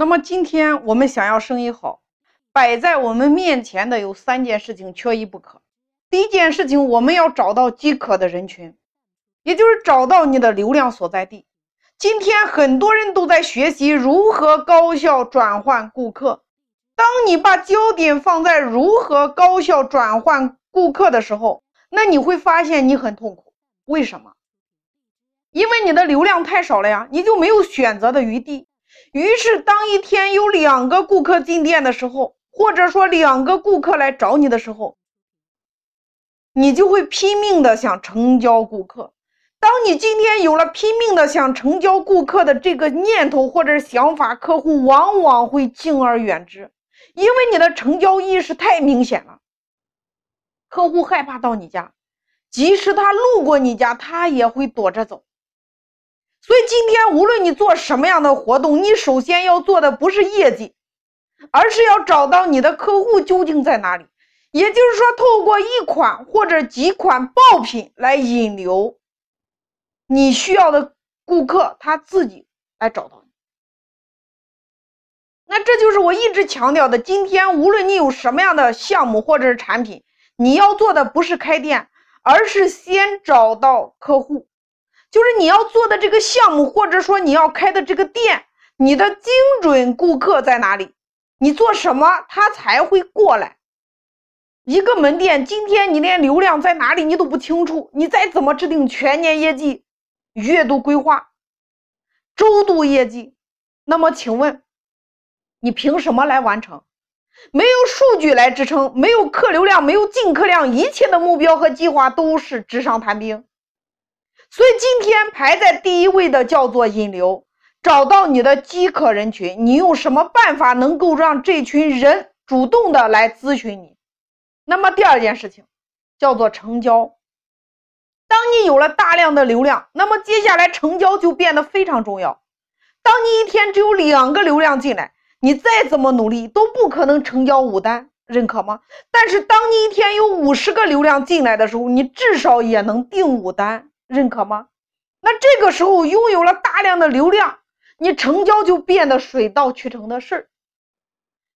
那么今天我们想要生意好，摆在我们面前的有三件事情，缺一不可。第一件事情，我们要找到饥渴的人群，也就是找到你的流量所在地。今天很多人都在学习如何高效转换顾客。当你把焦点放在如何高效转换顾客的时候，那你会发现你很痛苦。为什么？因为你的流量太少了呀，你就没有选择的余地。于是，当一天有两个顾客进店的时候，或者说两个顾客来找你的时候，你就会拼命的想成交顾客。当你今天有了拼命的想成交顾客的这个念头或者想法，客户往往会敬而远之，因为你的成交意识太明显了。客户害怕到你家，即使他路过你家，他也会躲着走。所以今天无论你做什么样的活动，你首先要做的不是业绩，而是要找到你的客户究竟在哪里。也就是说，透过一款或者几款爆品来引流你需要的顾客，他自己来找到你。那这就是我一直强调的：今天无论你有什么样的项目或者是产品，你要做的不是开店，而是先找到客户。就是你要做的这个项目，或者说你要开的这个店，你的精准顾客在哪里？你做什么，他才会过来？一个门店，今天你连流量在哪里你都不清楚，你再怎么制定全年业绩、月度规划、周度业绩，那么请问，你凭什么来完成？没有数据来支撑，没有客流量，没有进客量，一切的目标和计划都是纸上谈兵。所以今天排在第一位的叫做引流，找到你的饥渴人群，你用什么办法能够让这群人主动的来咨询你？那么第二件事情叫做成交。当你有了大量的流量，那么接下来成交就变得非常重要。当你一天只有两个流量进来，你再怎么努力都不可能成交五单，认可吗？但是当你一天有五十个流量进来的时候，你至少也能订五单。认可吗？那这个时候拥有了大量的流量，你成交就变得水到渠成的事儿。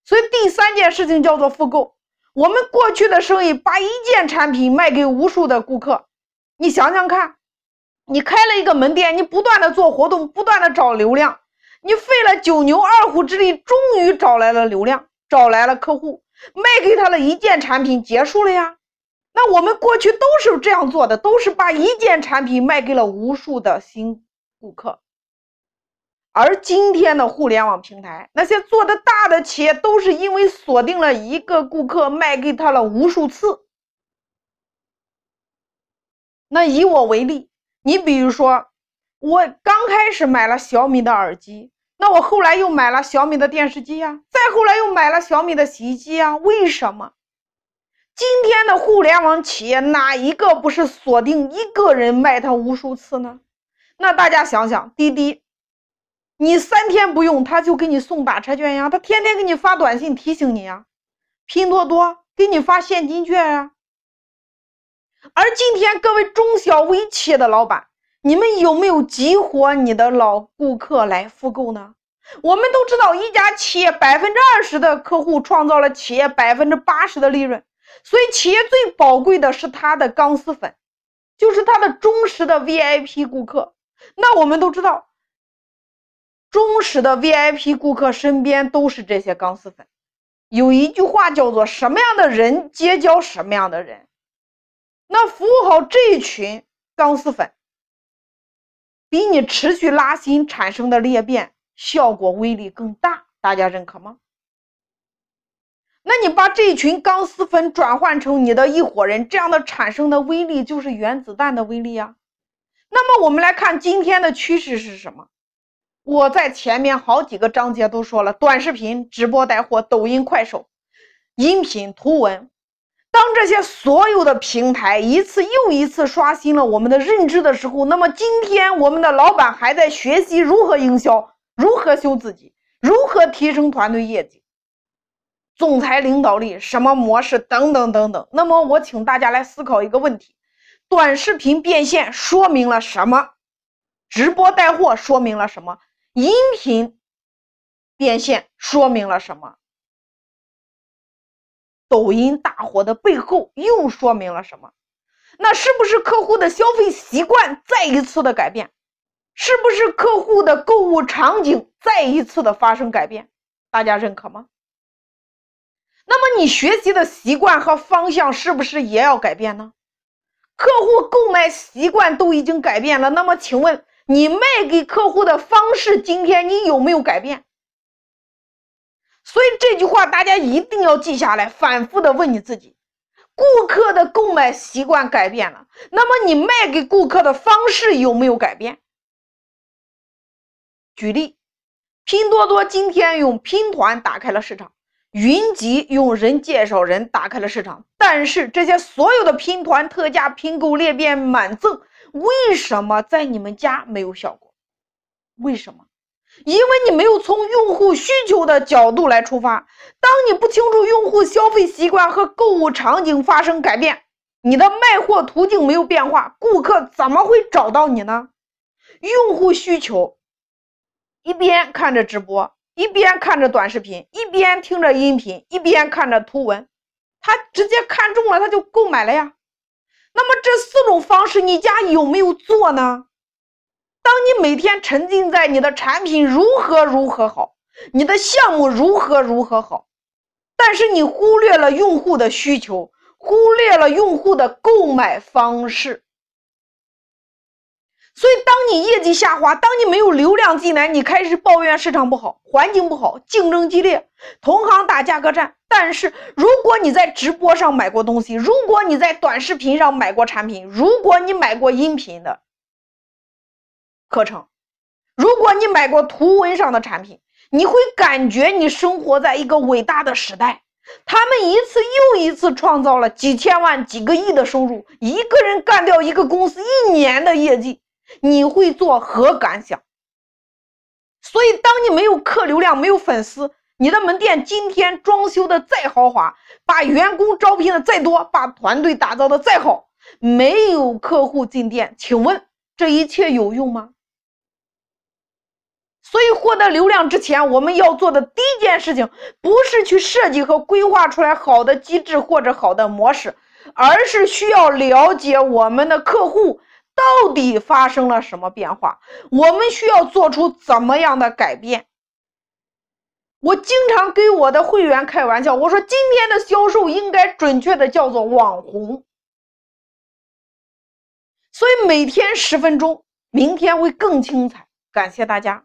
所以第三件事情叫做复购。我们过去的生意，把一件产品卖给无数的顾客。你想想看，你开了一个门店，你不断的做活动，不断的找流量，你费了九牛二虎之力，终于找来了流量，找来了客户，卖给他了一件产品，结束了呀。那我们过去都是这样做的，都是把一件产品卖给了无数的新顾客。而今天的互联网平台，那些做的大的企业，都是因为锁定了一个顾客，卖给他了无数次。那以我为例，你比如说，我刚开始买了小米的耳机，那我后来又买了小米的电视机呀，再后来又买了小米的洗衣机呀，为什么？今天的互联网企业哪一个不是锁定一个人卖他无数次呢？那大家想想，滴滴，你三天不用他就给你送打车券呀，他天天给你发短信提醒你呀。拼多多给你发现金券呀。而今天各位中小微企业的老板，你们有没有激活你的老顾客来复购呢？我们都知道，一家企业百分之二十的客户创造了企业百分之八十的利润。所以，企业最宝贵的是他的钢丝粉，就是他的忠实的 VIP 顾客。那我们都知道，忠实的 VIP 顾客身边都是这些钢丝粉。有一句话叫做“什么样的人结交什么样的人”。那服务好这群钢丝粉，比你持续拉新产生的裂变效果威力更大。大家认可吗？那你把这群钢丝粉转换成你的一伙人，这样的产生的威力就是原子弹的威力啊。那么我们来看今天的趋势是什么？我在前面好几个章节都说了，短视频、直播带货、抖音、快手、音频、图文，当这些所有的平台一次又一次刷新了我们的认知的时候，那么今天我们的老板还在学习如何营销，如何修自己，如何提升团队业绩。总裁领导力什么模式等等等等。那么我请大家来思考一个问题：短视频变现说明了什么？直播带货说明了什么？音频变现说明了什么？抖音大火的背后又说明了什么？那是不是客户的消费习惯再一次的改变？是不是客户的购物场景再一次的发生改变？大家认可吗？那么你学习的习惯和方向是不是也要改变呢？客户购买习惯都已经改变了，那么请问你卖给客户的方式，今天你有没有改变？所以这句话大家一定要记下来，反复的问你自己：顾客的购买习惯改变了，那么你卖给顾客的方式有没有改变？举例，拼多多今天用拼团打开了市场，云集用人介绍人打开了市场，但是这些所有的拼团、特价、拼购、裂变、满赠，为什么在你们家没有效果？为什么？因为你没有从用户需求的角度来出发。当你不清楚用户消费习惯和购物场景发生改变，你的卖货途径没有变化，顾客怎么会找到你呢？用户需求。一边看着直播，一边看着短视频，一边听着音频，一边看着图文，他直接看中了，他就购买了呀。那么这四种方式，你家有没有做呢？当你每天沉浸在你的产品如何如何好，你的项目如何如何好，但是你忽略了用户的需求，忽略了用户的购买方式。所以，当你业绩下滑，当你没有流量进来，你开始抱怨市场不好、环境不好、竞争激烈、同行打价格战。但是，如果你在直播上买过东西，如果你在短视频上买过产品，如果你买过音频的课程，如果你买过图文上的产品，你会感觉你生活在一个伟大的时代。他们一次又一次创造了几千万、几个亿的收入，一个人干掉一个公司一年的业绩。你会作何感想？所以，当你没有客流量、没有粉丝，你的门店今天装修的再豪华，把员工招聘的再多，把团队打造的再好，没有客户进店，请问这一切有用吗？所以，获得流量之前，我们要做的第一件事情，不是去设计和规划出来好的机制或者好的模式，而是需要了解我们的客户。到底发生了什么变化？我们需要做出怎么样的改变？我经常跟我的会员开玩笑，我说今天的销售应该准确的叫做网红。所以每天十分钟，明天会更精彩。感谢大家。